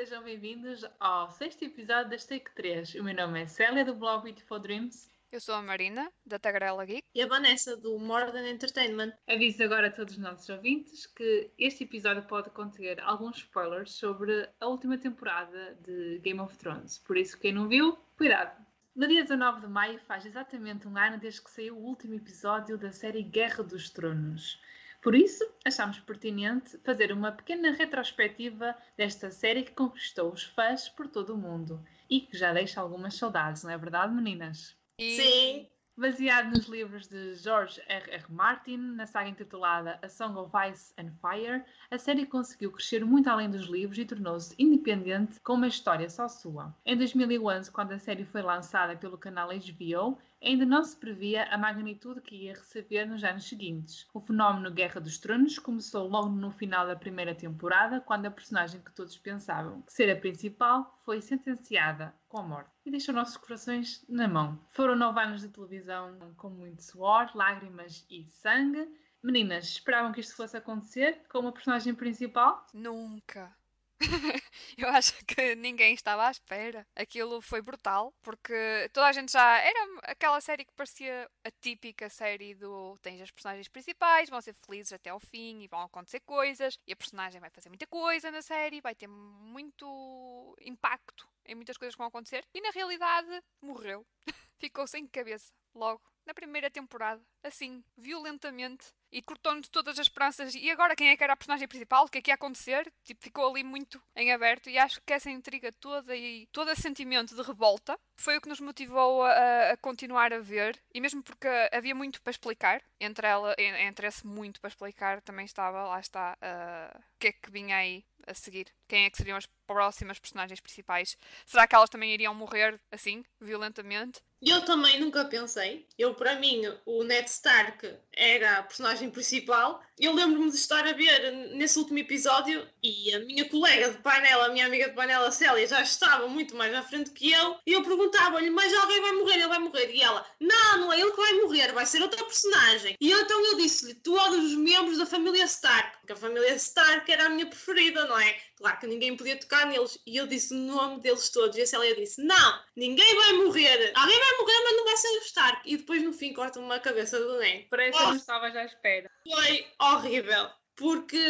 sejam bem-vindos ao sexto episódio das Take 3. O meu nome é Célia, do blog Beautiful Dreams. Eu sou a Marina, da Tagarela Geek. E a Vanessa, do Modern Entertainment. Aviso agora a todos os nossos ouvintes que este episódio pode conter alguns spoilers sobre a última temporada de Game of Thrones. Por isso, quem não viu, cuidado! No dia 19 de maio faz exatamente um ano desde que saiu o último episódio da série Guerra dos Tronos. Por isso, achamos pertinente fazer uma pequena retrospectiva desta série que conquistou os fãs por todo o mundo e que já deixa algumas saudades, não é verdade, meninas? Sim! Baseado nos livros de George R. R. Martin, na saga intitulada A Song of Ice and Fire, a série conseguiu crescer muito além dos livros e tornou-se independente com uma história só sua. Em 2011, quando a série foi lançada pelo canal HBO, ainda não se previa a magnitude que ia receber nos anos seguintes. O fenómeno Guerra dos Tronos começou logo no final da primeira temporada, quando a personagem que todos pensavam que ser a principal foi sentenciada com a morte e deixou nossos corações na mão. Foram nove anos de televisão com muito suor, lágrimas e sangue. Meninas, esperavam que isto fosse acontecer com uma personagem principal? Nunca. eu acho que ninguém estava à espera. Aquilo foi brutal, porque toda a gente já. Era aquela série que parecia a típica série do. Tens as personagens principais, vão ser felizes até ao fim e vão acontecer coisas, e a personagem vai fazer muita coisa na série, vai ter muito impacto em muitas coisas que vão acontecer, e na realidade morreu. Ficou sem cabeça, logo, na primeira temporada, assim, violentamente e cortou-nos todas as esperanças. E agora quem é que era a personagem principal? O que é que ia acontecer? Tipo, ficou ali muito em aberto e acho que essa intriga toda e todo esse sentimento de revolta foi o que nos motivou a, a continuar a ver. E mesmo porque havia muito para explicar, entre ela, entre esse muito para explicar, também estava, lá está, uh, o que é que vinha aí a seguir. Quem é que seriam as próximas personagens principais? Será que elas também iriam morrer assim, violentamente? Eu também nunca pensei. Eu, para mim, o Ned Stark era a personagem principal. Eu lembro-me de estar a ver nesse último episódio e a minha colega de painel, a minha amiga de painel, a Célia, já estava muito mais à frente que eu. E eu perguntava-lhe, mas alguém vai morrer, ele vai morrer. E ela, não, não é ele que vai morrer, vai ser outra personagem. E eu, então eu disse-lhe, todos os membros da família Stark, porque a família Stark era a minha preferida, não é? Claro que ninguém podia tocar neles. E eu disse o nome deles todos. E a Célia disse, não, ninguém vai morrer. Alguém vai morrer, mas não vai ser o Stark. E depois no fim corta-me a cabeça do Ned. Parece que oh, não estava já à espera. Foi horrível. Porque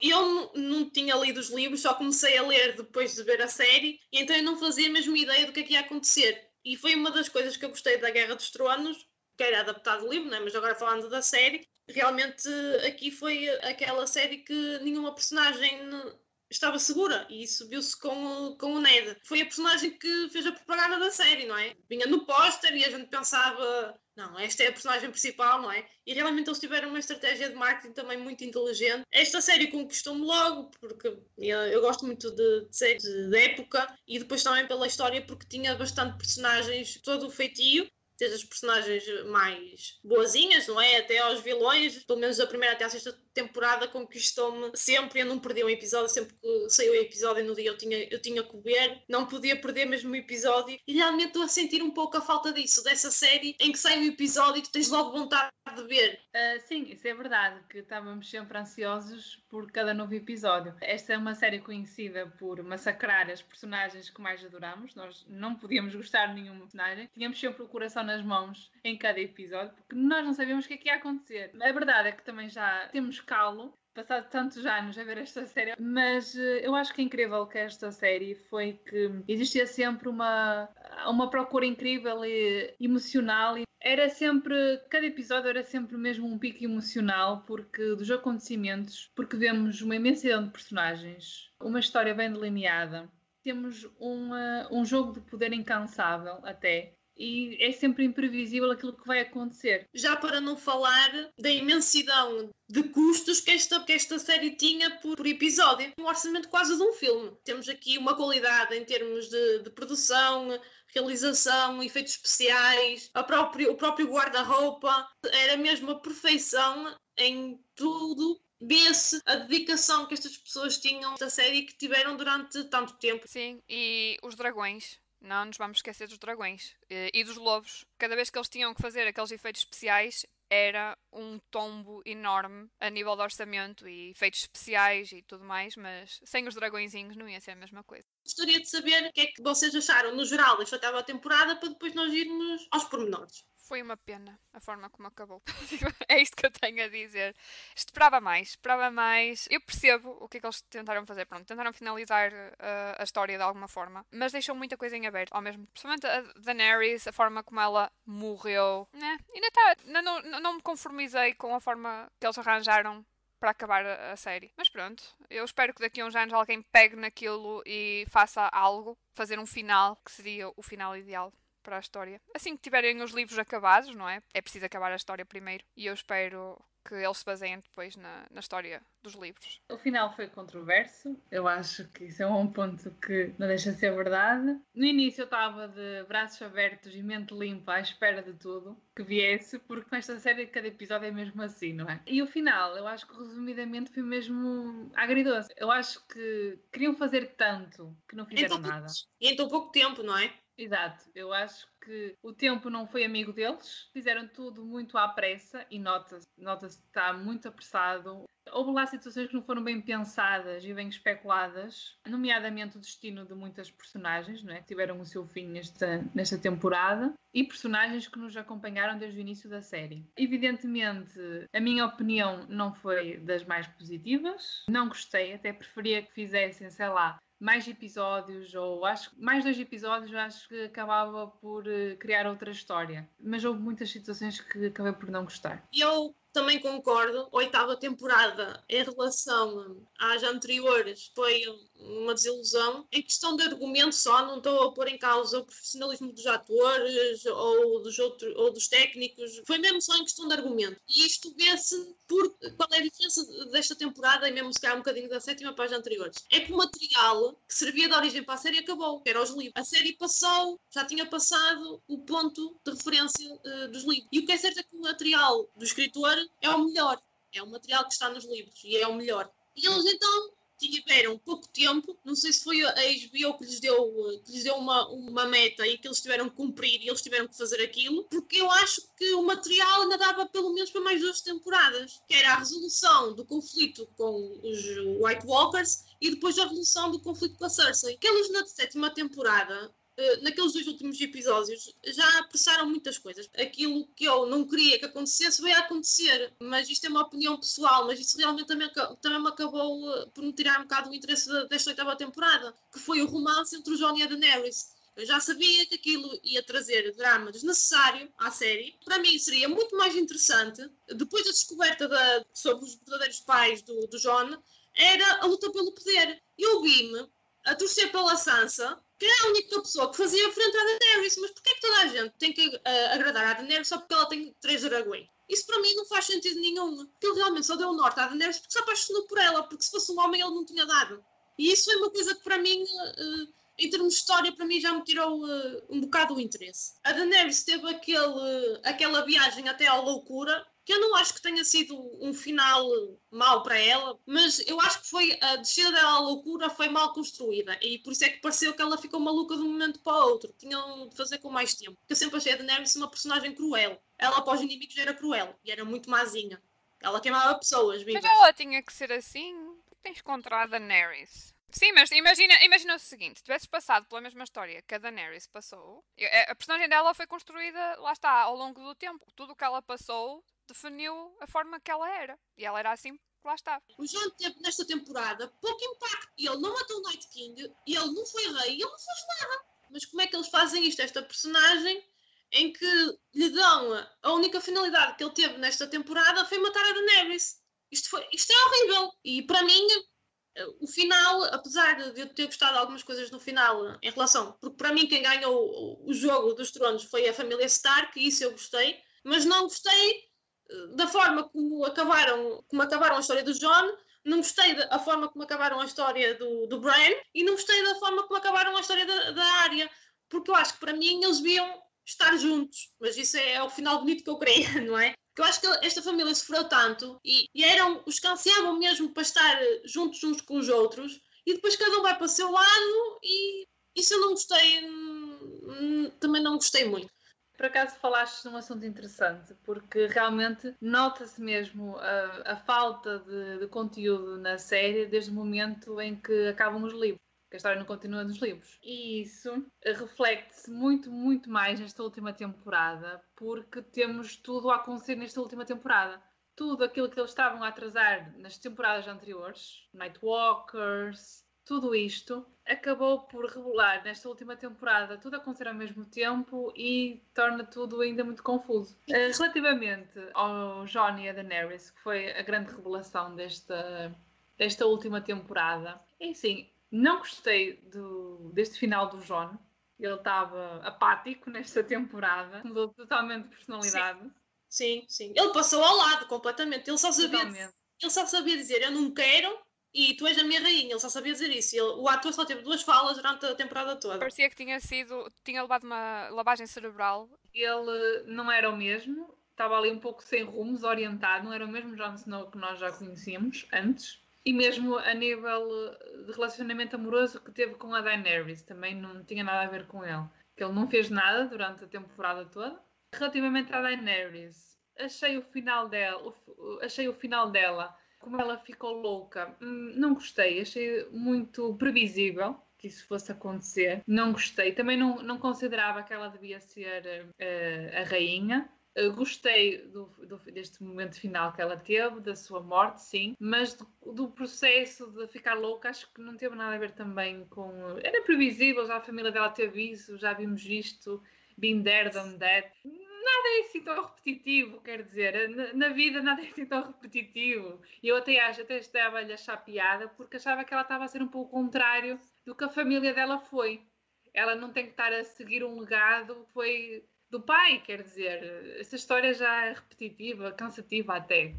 eu não tinha lido os livros, só comecei a ler depois de ver a série, e então eu não fazia a mesma ideia do que é que ia acontecer. E foi uma das coisas que eu gostei da Guerra dos Tronos, que era adaptado do livro, né? mas agora falando da série, realmente aqui foi aquela série que nenhuma personagem estava segura e isso viu-se com, com o Ned. Foi a personagem que fez a propaganda da série, não é? Vinha no póster e a gente pensava, não, esta é a personagem principal, não é? E realmente eles tiveram uma estratégia de marketing também muito inteligente. Esta série conquistou-me logo, porque eu, eu gosto muito de, de séries de época e depois também pela história, porque tinha bastante personagens, todo o feitio desde as personagens mais boazinhas, não é? Até aos vilões, pelo menos da primeira até à sexta temporada conquistou-me sempre, eu não perdi um episódio, sempre que saiu o episódio no dia eu tinha, eu tinha que ver, não podia perder mesmo o episódio e realmente estou a sentir um pouco a falta disso, dessa série em que sai um episódio e tu tens logo vontade de ver. Uh, sim, isso é verdade, que estávamos sempre ansiosos por cada novo episódio. Esta é uma série conhecida por massacrar as personagens que mais adoramos, nós não podíamos gostar de nenhum personagem, tínhamos sempre o coração nas mãos em cada episódio, porque nós não sabíamos o que é que ia acontecer. A verdade é que também já temos calo passado tantos anos a ver esta série, mas eh, eu acho que é incrível que esta série foi que existia sempre uma, uma procura incrível e emocional era sempre, cada episódio era sempre mesmo um pico emocional porque dos acontecimentos, porque vemos uma imensidão de personagens, uma história bem delineada, temos uma, um jogo de poder incansável até e é sempre imprevisível aquilo que vai acontecer. Já para não falar da imensidão de custos que esta, que esta série tinha por, por episódio. Um orçamento quase de um filme. Temos aqui uma qualidade em termos de, de produção, realização, efeitos especiais, próprio, o próprio guarda-roupa. Era mesmo a perfeição em tudo vê-se a dedicação que estas pessoas tinham da série e que tiveram durante tanto tempo. Sim, e os dragões. Não nos vamos esquecer dos dragões e dos lobos. Cada vez que eles tinham que fazer aqueles efeitos especiais, era um tombo enorme a nível de orçamento e efeitos especiais e tudo mais, mas sem os dragõezinhos não ia ser a mesma coisa. Gostaria de saber o que é que vocês acharam no geral desta oitava temporada para depois nós irmos aos pormenores. Foi uma pena a forma como acabou. é isto que eu tenho a dizer. Esperava mais, esperava mais. Eu percebo o que é que eles tentaram fazer. Pronto, tentaram finalizar uh, a história de alguma forma, mas deixou muita coisa em aberto ao mesmo Principalmente a Daenerys, a forma como ela morreu. Né? Ainda, tá, não, não, não me conformizei com a forma que eles arranjaram para acabar a, série. Mas pronto, eu espero que daqui a uns anos alguém pegue naquilo e faça algo, fazer um final que seria o final ideal para a história. Assim que tiverem os livros acabados, não é? É preciso acabar a história primeiro. E eu espero que eles se baseiem depois na, na história dos livros. O final foi controverso. Eu acho que isso é um ponto que não deixa de ser verdade. No início eu estava de braços abertos e mente limpa à espera de tudo que viesse, porque nesta série cada episódio é mesmo assim, não é? E o final, eu acho que resumidamente foi mesmo agridoce. Eu acho que queriam fazer tanto que não fizeram então, nada. E em tão pouco tempo, não é? Exato, eu acho que o tempo não foi amigo deles, fizeram tudo muito à pressa e nota-se nota que está muito apressado. Houve lá situações que não foram bem pensadas e bem especuladas, nomeadamente o destino de muitas personagens, não é? tiveram o seu fim nesta, nesta temporada, e personagens que nos acompanharam desde o início da série. Evidentemente, a minha opinião não foi das mais positivas, não gostei, até preferia que fizessem, sei lá, mais episódios, ou acho mais dois episódios, acho que acabava por uh, criar outra história. Mas houve muitas situações que acabei por não gostar. Eu também concordo. Oitava temporada, em relação às anteriores, foi uma desilusão. Em questão de argumento só, não estou a pôr em causa o profissionalismo dos atores ou dos, outros, ou dos técnicos. Foi mesmo só em questão de argumento. E isto vê-se por qual é a desta temporada e mesmo se calhar um bocadinho da sétima as anteriores. É que o material que servia de origem para a série acabou, que era os livros. A série passou, já tinha passado o ponto de referência uh, dos livros. E o que é certo é que o material do escritor é o melhor. É o material que está nos livros e é o melhor. E eles então tiveram pouco tempo, não sei se foi a HBO que lhes deu, que lhes deu uma, uma meta e que eles tiveram que cumprir e eles tiveram que fazer aquilo, porque eu acho que o material ainda dava pelo menos para mais duas temporadas, que era a resolução do conflito com os White Walkers e depois a resolução do conflito com a Cersei. Que eles na sétima temporada naqueles dois últimos episódios já apressaram muitas coisas. Aquilo que eu não queria que acontecesse veio a acontecer, mas isto é uma opinião pessoal, mas isso realmente também, também me acabou eh, por me tirar um bocado o interesse desta oitava temporada, que foi o romance entre o John e a Daenerys. Eu já sabia que aquilo ia trazer drama desnecessário à série. Para mim seria muito mais interessante, depois da descoberta da, sobre os verdadeiros pais do, do John, era a luta pelo poder. Eu vi-me a torcer pela Sansa, que é a única pessoa que fazia frente à Daenerys. Mas porquê é que toda a gente tem que uh, agradar à Daenerys só porque ela tem três dragões? Isso para mim não faz sentido nenhum. Ele realmente só deu o norte à Daenerys porque se apaixonou por ela, porque se fosse um homem ele não tinha dado. E isso é uma coisa que para mim, uh, em termos de história, para mim já me tirou uh, um bocado o interesse. A Daenerys teve aquele, aquela viagem até à loucura, que eu não acho que tenha sido um final mau para ela, mas eu acho que foi a descida dela à loucura foi mal construída e por isso é que pareceu que ela ficou maluca de um momento para o outro. Tinham de fazer com mais tempo. Eu sempre achei a Daenerys uma personagem cruel. Ela após os inimigos era cruel e era muito mazinha. Ela queimava pessoas vivas. Mas ela tinha que ser assim. Tens contra a Daenerys. Sim, mas imagina, imagina o seguinte: se tivesses passado pela mesma história que a Daenerys passou, a personagem dela foi construída, lá está, ao longo do tempo. Tudo o que ela passou definiu a forma que ela era. E ela era assim lá está. O Jon teve nesta temporada pouco impacto. Ele não matou o Night King, ele não foi rei, ele não fez nada. Mas como é que eles fazem isto? Esta personagem em que lhe dão a única finalidade que ele teve nesta temporada foi matar a Daenerys. Isto, foi, isto é horrível. E para mim, o final, apesar de eu ter gostado de algumas coisas no final em relação. Porque para mim, quem ganhou o jogo dos tronos foi a família Stark, e isso eu gostei. Mas não gostei da forma como acabaram, como acabaram a história do John, não gostei da forma como acabaram a história do, do Brian e não gostei da forma como acabaram a história da, da Arya, porque eu acho que para mim eles deviam estar juntos, mas isso é, é o final bonito que eu queria, não é? Porque eu acho que esta família sofreu tanto e, e eram os que ansiavam mesmo para estar juntos uns com os outros e depois cada um vai para o seu lado e isso eu não gostei, hum, também não gostei muito por acaso falaste num assunto interessante, porque realmente nota-se mesmo a, a falta de, de, conteúdo na série desde o momento em que acabam os livros. Que a história não continua nos livros. E isso reflete-se muito, muito mais nesta última temporada, porque temos tudo a acontecer nesta última temporada tudo aquilo que eles estavam a atrasar nas temporadas anteriores, Nightwalkers, tudo isto acabou por revelar nesta última temporada tudo a acontecer ao mesmo tempo e torna tudo ainda muito confuso. Uh, relativamente ao Jon e a Daenerys, que foi a grande revelação desta, desta última temporada, é assim, não gostei do, deste final do Jon. Ele estava apático nesta temporada, mudou totalmente de personalidade. Sim. Sim, sim. Ele passou ao lado completamente. Ele só sabia, ele só sabia dizer eu não quero e tu és a minha rainha. Ele só sabia dizer isso. Ele, o ator só teve duas falas durante a temporada toda. Parecia que tinha sido, tinha levado uma lavagem cerebral. Ele não era o mesmo. Estava ali um pouco sem rumo, desorientado. Não era o mesmo Jon Snow que nós já conhecíamos antes. E mesmo a nível de relacionamento amoroso que teve com a Daenerys, também não tinha nada a ver com ele. Que ele não fez nada durante a temporada toda Relativamente à Daenerys, achei o final dela, achei o final dela, como ela ficou louca, hum, não gostei, achei muito previsível que isso fosse acontecer. Não gostei, também não, não considerava que ela devia ser uh, a rainha. Uh, gostei do, do, deste momento final que ela teve, da sua morte, sim, mas do, do, processo de ficar louca, acho que não teve nada a ver também com. Era previsível, já a família dela teve isso, já vimos isto, been there, done that nada é assim tão repetitivo, quer dizer, na, na, vida nada é assim tão repetitivo. E eu até acho, até estava-lhe achar piada, porque achava que ela estava a ser um pouco contrário do que a família dela foi. Ela não tem que estar a seguir um legado que foi do pai, quer dizer, essa história já é repetitiva, cansativa até.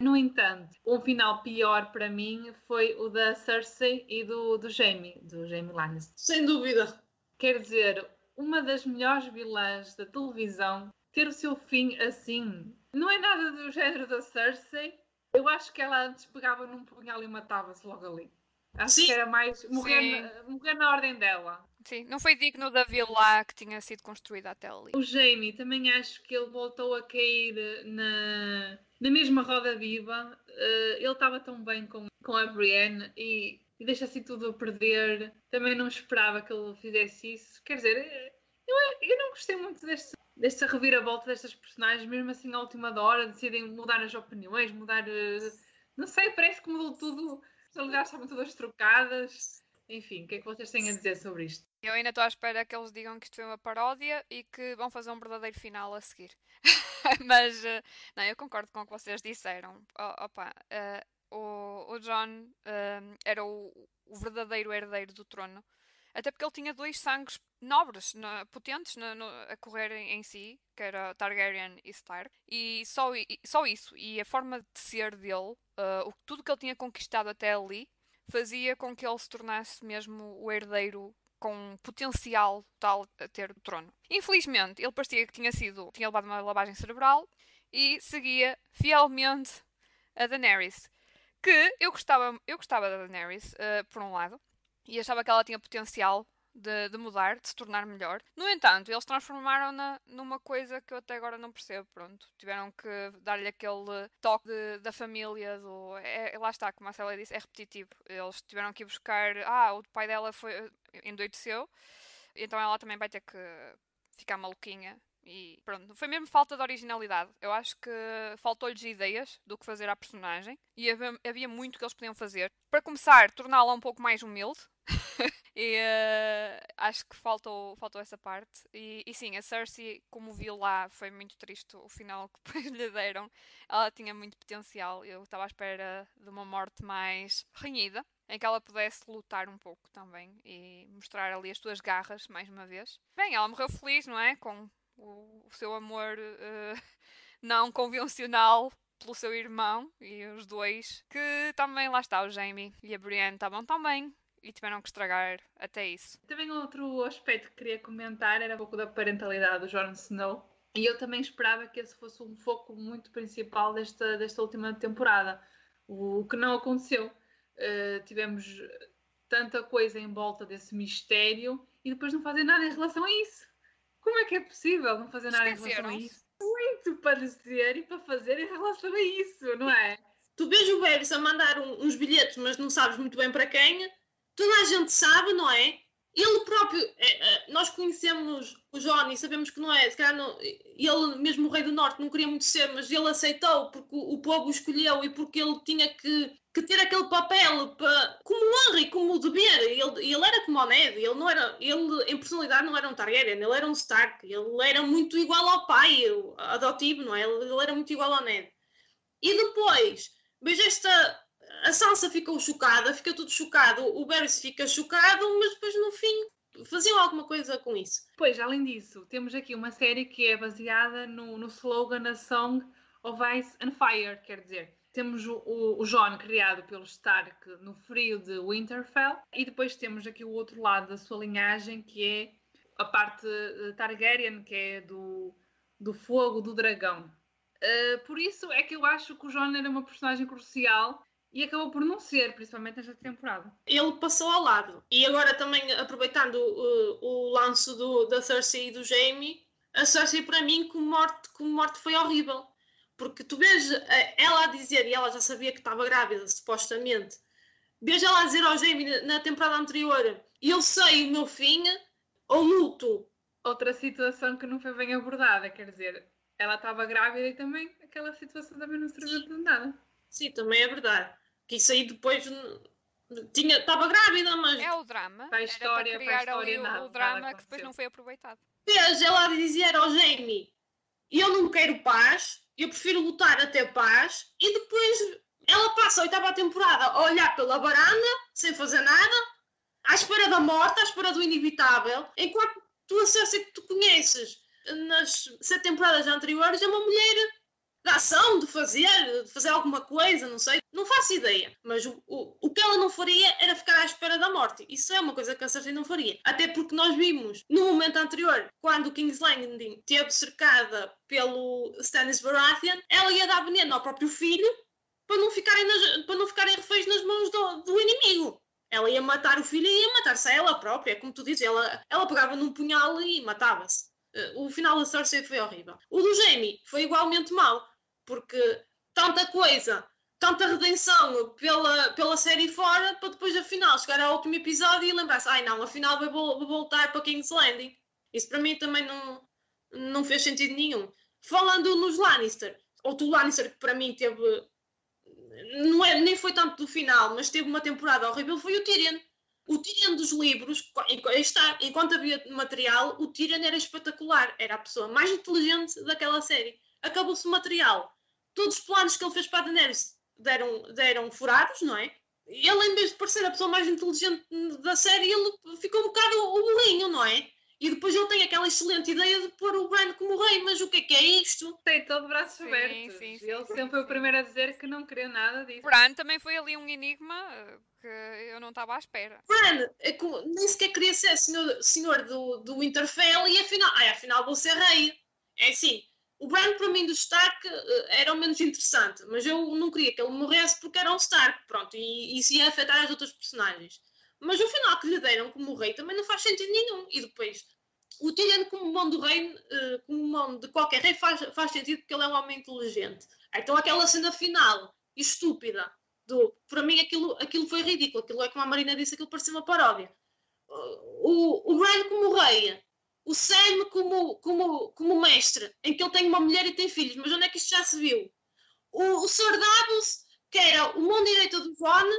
No entanto, um final pior para mim foi o da Cersei e do, do Jaime, do Jaime Lannister. Sem dúvida. Quer dizer, uma das melhores vilãs da televisão ter o seu fim assim. Não é nada do género da Cersei. Eu acho que ela antes pegava num punhal e matava-se logo ali. Acho Sim. que era mais morrer na, morrer na ordem dela. Sim, não foi digno da vila que tinha sido construída até ali. O Jamie, também acho que ele voltou a cair na, na mesma roda viva. Uh, ele estava tão bem com, com a Brienne e, e deixa assim tudo a perder. Também não esperava que ele fizesse isso. Quer dizer, eu, eu não gostei muito deste, desta reviravolta destas personagens, mesmo assim à última hora, decidem mudar as opiniões, mudar. Eh, não sei, parece que mudou tudo. As realidades estavam todas trocadas. Enfim, o que é que vocês têm a dizer sobre isto? Eu ainda estou à espera que eles digam que isto foi uma paródia e que vão fazer um verdadeiro final a seguir. Mas, eh, não, eu concordo com o que vocês disseram. Oh, opa, uh, o, o John uh, era o, o verdadeiro herdeiro do trono. Até porque ele tinha dois sangues nobres, potentes no, a correr em, em, si, que era Targaryen e Stark. E só, e só isso. E a forma de ser dele, uh, o, tudo que ele tinha conquistado até ali, fazia com que ele se tornasse mesmo o herdeiro com potencial tal a ter o trono. Infelizmente, ele parecia que tinha sido, tinha levado uma lavagem cerebral e seguia fielmente a Daenerys. Que eu gostava, eu gostava da Daenerys, uh, por um lado, e achava que ela tinha potencial de, de, mudar, de se tornar melhor. No entanto, eles transformaram-na numa coisa que eu até agora não percebo. Pronto, tiveram que dar-lhe aquele toque de, da família. Do, é, lá está, como a Célia disse, é repetitivo. Eles tiveram que ir buscar. Ah, o pai dela foi endoideceu, então ela também vai ter que ficar maluquinha e pronto, foi mesmo falta de originalidade. Eu acho que faltou-lhes ideias do que fazer à personagem e havia, havia muito que eles podiam fazer. Para começar, torná-la um pouco mais humilde. e uh, acho que faltou, faltou essa parte. E, e sim, a Cersei, como vi lá, foi muito triste o final que depois lhe deram. Ela tinha muito potencial. Eu estava à espera de uma morte mais renhida em que ela pudesse lutar um pouco também e mostrar ali as suas garras mais uma vez. Bem, ela morreu feliz, não é? Com o, o seu amor uh, não convencional pelo seu irmão e os dois, que também lá está, o Jamie e a Brienne estavam também e tiveram que estragar até isso. Também outro aspecto que queria comentar era um pouco da parentalidade do Jon Snow. E eu também esperava que esse fosse um foco muito principal desta, desta última temporada. O que não aconteceu. Uh, tivemos tanta coisa em volta desse mistério e depois não fazem nada em relação a isso Como é que é possível não fazer nada em relação a isso? Muito para dizer e para fazer em relação a isso, não é? Tu vês o Varys a mandar um, uns bilhetes, mas não sabes muito bem para quem. Toda a gente sabe, não é? Ele próprio, é, é, nós conhecemos o Johnny, sabemos que não é, se calhar não, ele, mesmo o Rei do Norte, não queria muito ser, mas ele aceitou porque o, povo o escolheu e porque ele tinha que, que ter aquele papel para, como honra e como dever. Ele, ele era como o Ned, ele não era, ele em personalidade não era um Targaryen, ele era um Stark, ele era muito igual ao pai adotivo, não é? Ele, ele era muito igual ao Ned. E depois, veja esta a Sansa ficou chocada, fica tudo chocado, o Varys fica chocado, mas depois no faziam alguma coisa com isso. Pois, além disso, temos aqui uma série que é baseada no, no slogan A Song of Ice and Fire, quer dizer, temos o, o, o Jon criado pelo Stark no frio de Winterfell e depois temos aqui o outro lado da sua linhagem que é a parte uh, Targaryen, que é do, do fogo do dragão. Uh, por isso é que eu acho que o Jon era uma personagem crucial e acabou por não ser, principalmente nesta temporada. Ele passou ao lado. E agora também, aproveitando o, o lance do, da Cersei e do Jaime, a Cersei para mim como morte, como morte foi horrível. Porque tu vês eh, ela a dizer, e ela já sabia que estava grávida, supostamente, vês ela a dizer ao Jaime na temporada anterior, eu sei o meu fim, ou luto. Outra situação que não foi bem abordada, quer dizer, ela estava grávida e também aquela situação também não serviu de nada. Sim, também é verdade que isso aí depois tinha estava grávida, mas é o drama. Para a história, para, para a história, o, nada, o drama que depois não foi aproveitado. Vês, ela dizia ao Jamie: Eu não quero paz, eu prefiro lutar até paz, e depois ela passa a oitava temporada a olhar pela varanda, sem fazer nada, à espera da morte, à espera do inevitável, enquanto tu a Cersei que tu conheces nas sete temporadas anteriores é uma mulher de ação, de fazer, de fazer alguma coisa, não sei, não faço ideia. Mas o, o, o que ela não faria era ficar à espera da morte. Isso é uma coisa que a Cersei não faria. Até porque nós vimos no momento anterior, quando o King's Landing teve cercada pelo Stannis Baratheon, ela ia dar veneno ao próprio filho para não ficarem, nas, para não ficarem reféns nas mãos do, do inimigo. Ela ia matar o filho e ia matar-se a ela própria, como tu dizes, ela, ela pegava num punhal e matava-se. O final da Cersei foi horrível. O do Jamie foi igualmente mau, porque tanta coisa, tanta redenção pela, pela série fora, para depois afinal chegar ao último episódio e lembrar-se, ai não, afinal vou, vou voltar para King's Landing. Isso para mim também não, não fez sentido nenhum. Falando nos Lannister, outro Lannister que para mim teve. Não é, nem foi tanto do final, mas teve uma temporada horrível, foi o Tyrion. O Tyrion dos livros, está, enquanto havia material, o Tyrion era espetacular. Era a pessoa mais inteligente daquela série. Acabou-se o material. Todos os planos que ele fez para a Daenerys deram, deram furados, não é? Ele, em vez de parecer a pessoa mais inteligente da série, ele ficou um bocado o bolinho, não é? E depois ele tem aquela excelente ideia de pôr o Bran como rei, mas o que é que é isto? Tem todo braços abertos. Sim, sim, ele sempre foi o primeiro a dizer que não queria nada disso. Bran também foi ali um enigma que eu não estava à espera. Bran é nem sequer queria ser senhor, senhor do, do Winterfell e afinal, ai, afinal vou ser rei. É assim, o Bran para mim do Stark eh, era o menos interessante, mas eu não queria que ele morresse porque era um Stark, pronto, e isso ia afetar as outras personagens. Mas o final que lhe deram como rei também não faz sentido nenhum. E depois, o Tyrion como mão do rei, uh, como mão de qualquer rei, faz, faz sentido porque ele é um homem inteligente. Então aquela cena final, estúpida, do, para mim aquilo, aquilo foi ridículo. Aquilo é como a Marina disse, aquilo parecia uma paródia. O, o Bran como rei, o Sam como, como, como mestre, em que ele tem uma mulher e tem filhos, mas onde é que isto já se viu? O, o Sr. Davos, que era o mão direita do Jon,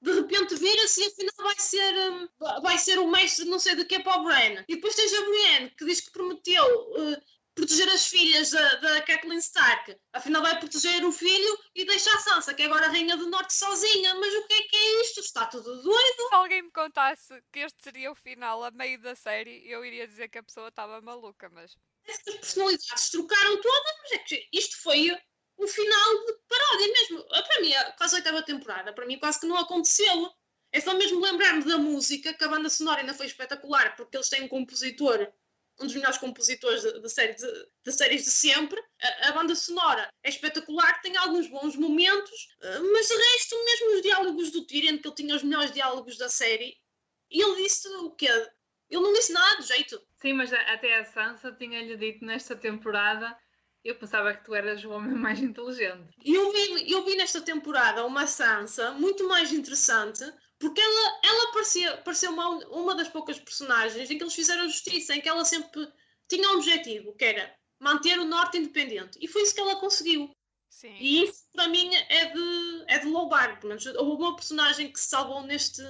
de repente vira-se e afinal vai ser, um, vai ser o mestre não sei de que para o Bran. E depois tens a Brienne, que diz que prometeu uh, proteger as filhas da, da Kathleen Stark. Afinal vai proteger o filho e deixa a Sansa, que é agora a Rainha do Norte, sozinha. Mas o que é que é isto? Está tudo doido. Se alguém me contasse que este seria o final a meio da série, eu iria dizer que a pessoa estava maluca, mas... Estas personalidades trocaram todas, mas é que isto foi um final de paródia mesmo. Ah, para mim, quase a oitava temporada, para mim quase que não aconteceu. É só mesmo lembrar-me da música, que a banda sonora ainda foi espetacular, porque eles têm um compositor, um dos melhores compositores de, de, série, de, de séries de sempre. A, a, banda sonora é espetacular, tem alguns bons momentos, ah, mas de resto, mesmo os diálogos do Tyrion, que ele tinha os melhores diálogos da série, e ele disse o quê? Ele não disse nada de jeito. Sim, mas até a Sansa tinha-lhe dito nesta temporada eu pensava que tu eras o homem mais inteligente. Eu vi, eu vi nesta temporada uma Sansa muito mais interessante porque ela, ela parecia, parecia uma, uma das poucas personagens em que eles fizeram justiça, em que ela sempre tinha um objetivo, que era manter o Norte independente. E foi isso que ela conseguiu. Sim. E isso para mim é de, é de louvar. Pelo menos houve uma personagem que se salvou neste,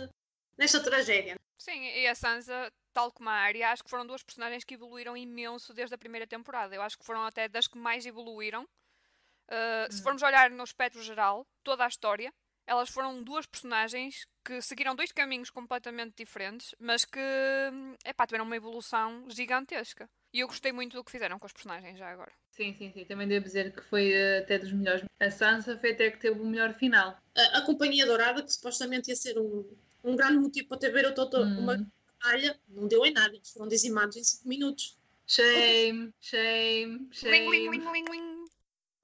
nesta tragédia. Sim, e a Sansa, tal como a Arya, acho que foram duas personagens que evoluíram imenso desde a primeira temporada. Eu acho que foram até das que mais evoluíram. Uh, hum. Se formos olhar no espectro geral, toda a história, elas foram duas personagens que seguiram dois caminhos completamente diferentes, mas que epá, tiveram uma evolução gigantesca. E eu gostei muito do que fizeram com os personagens já agora. Sim, sim, sim. Também devo dizer que foi uh, até dos melhores. A Sansa foi até que teve o melhor final. A, a Companhia Dourada, que supostamente ia ser um, um grande motivo para ter ver outra, hum. uma batalha, não deu em nada. Eles foram dizimados em 5 minutos. Shame, shame, shame. Ling, ling, ling, ling,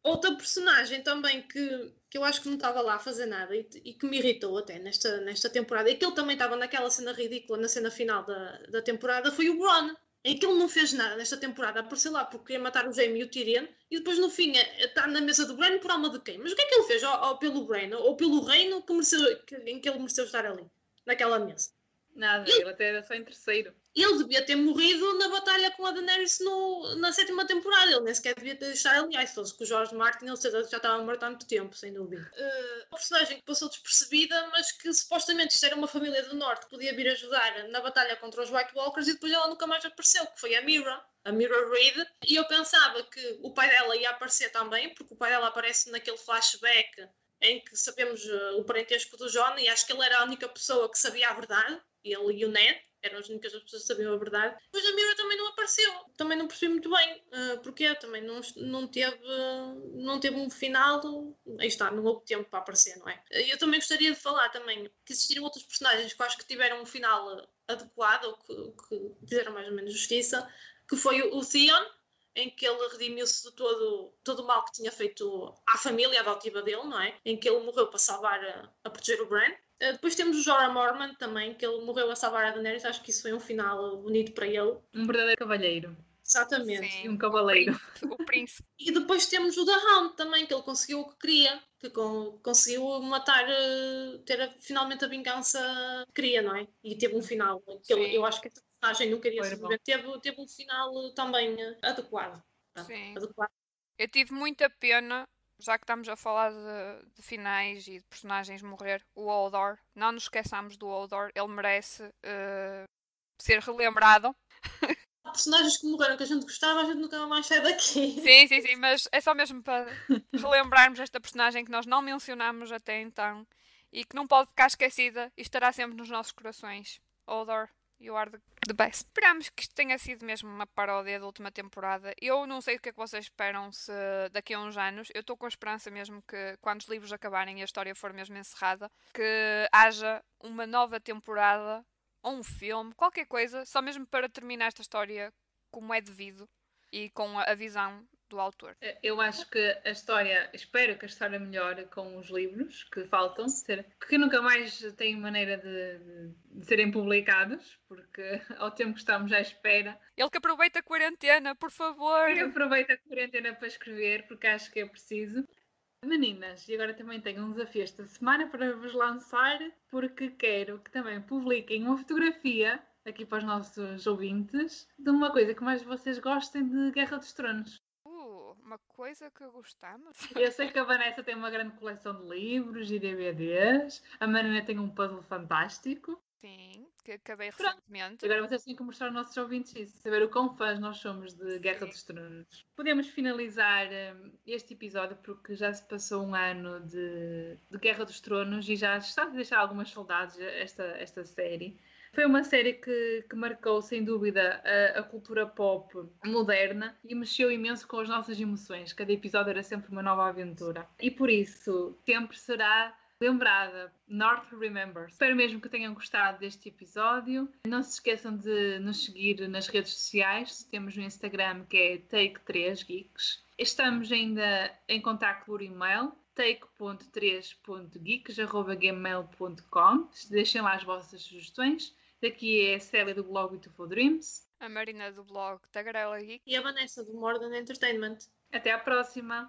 Outra personagem também que, que eu acho que não estava lá a fazer nada e, e, que me irritou até nesta, nesta temporada, e que ele também estava naquela cena ridícula na cena final da, da temporada, foi o Bron, em que ele não fez nada nesta temporada, apareceu lá porque queria matar o Jaime e o Tyrion, e depois no fim está na mesa do Bran por alma de quem? Mas o que é que ele fez? Ou, ou pelo Bran, ou pelo reino que mereceu, que, em que ele mereceu estar ali, naquela mesa? Nada, ele, até era só em terceiro. Ele devia ter morrido na batalha com a Daenerys no, na sétima temporada. Ele nem sequer devia ter deixado ali. se fosse com o George Martin, ele já estava morto há muito tempo, sem dúvida. Uh, uma personagem que passou despercebida, mas que supostamente isto era uma família do Norte que podia vir ajudar na batalha contra os White Walkers e depois ela nunca mais apareceu, que foi a Mira. A Mira Reed, e eu pensava que o pai dela ia aparecer também, porque o pai dela aparece naquele flashback em que sabemos uh, o parentesco do John, e acho que ele era a única pessoa que sabia a verdade, ele e o Ned eram as únicas pessoas que sabiam a verdade. Depois a Mira também não apareceu, também não percebi muito bem uh, porque também não, não, teve, não teve um final, aí está, não houve tempo para aparecer, não é? Eu também gostaria de falar também que existiram outros personagens que acho que tiveram um final adequado, ou que, que fizeram mais ou menos justiça, que foi o Theon, em que ele redimiu-se de todo, todo o mal que tinha feito à família adotiva dele, não é? Em que ele morreu para salvar, a, a proteger o Bran. Uh, depois temos o Jorah Mormont também, que ele morreu a salvar a Daenerys. Acho que isso foi um final bonito para ele. Um verdadeiro cavalheiro. Exatamente. Sim, um cavaleiro. O príncipe. e depois temos o The Hound também, que ele conseguiu o que queria. Que com, conseguiu matar, uh, ter a, finalmente a vingança que queria, não é? E teve um final. Que ele, eu acho que essa personagem não queria sobreviver. Teve, teve um final também uh, adequado. Sim. Adequado. Eu tive muita pena já que estamos a falar de, de, finais e de personagens morrer, o Odor, não nos esqueçamos do Odor, ele merece uh, ser relembrado. Personagens que morreram que a gente gostava, a gente nunca mais sai daqui. Sim, sim, sim, mas é só mesmo para relembrarmos esta personagem que nós não mencionamos até então e que não pode ficar esquecida e estará sempre nos nossos corações. Odor, You are the, best. Esperamos que isto tenha sido mesmo uma paródia da última temporada. Eu não sei o que é que vocês esperam se daqui a uns anos. Eu estou com a esperança mesmo que quando os livros acabarem e a história for mesmo encerrada, que haja uma nova temporada ou um filme, qualquer coisa, só mesmo para terminar esta história como é devido e com a visão do autor. Eh, eu acho que a história, espero que a história melhore com os livros que faltam, ser, que nunca mais têm maneira de, de, serem publicados, porque ao tempo que estamos à espera. Ele que aproveita a quarentena, por favor! Que aproveita a quarentena para escrever, porque acho que é preciso. Meninas, e agora também tenho um desafio esta semana para vos lançar, porque quero que também publiquem uma fotografia aqui para os nossos ouvintes de uma coisa que mais vocês gostem de Guerra dos Tronos uma coisa que gostamos. Eu sei que a Vanessa tem uma grande coleção de livros e DVDs. A Marina tem um puzzle fantástico. Sim, que acabei Pronto. recentemente. Agora vocês têm que mostrar aos nossos ouvintes isso, saber o quão fãs nós somos de Guerra Sim. dos Tronos. Podemos finalizar um, este episódio porque já se passou um ano de, de Guerra dos Tronos e já está a deixar algumas saudades esta, esta série. Foi uma série que, que marcou, sem dúvida, a, a, cultura pop moderna e mexeu imenso com as nossas emoções. Cada episódio era sempre uma nova aventura. E por isso, sempre será lembrada. North Remembers. Espero mesmo que tenham gostado deste episódio. Não se esqueçam de nos seguir nas redes sociais. Temos no Instagram que é Take3Geeks. Estamos ainda em contato por e-mail take.3.geeks.gmail.com Deixem lá as vossas sugestões Daqui é a Célia do blog Beautiful Dreams. A Marina do blog Tagarela Geek. E a Vanessa do More Than Entertainment. Até à próxima!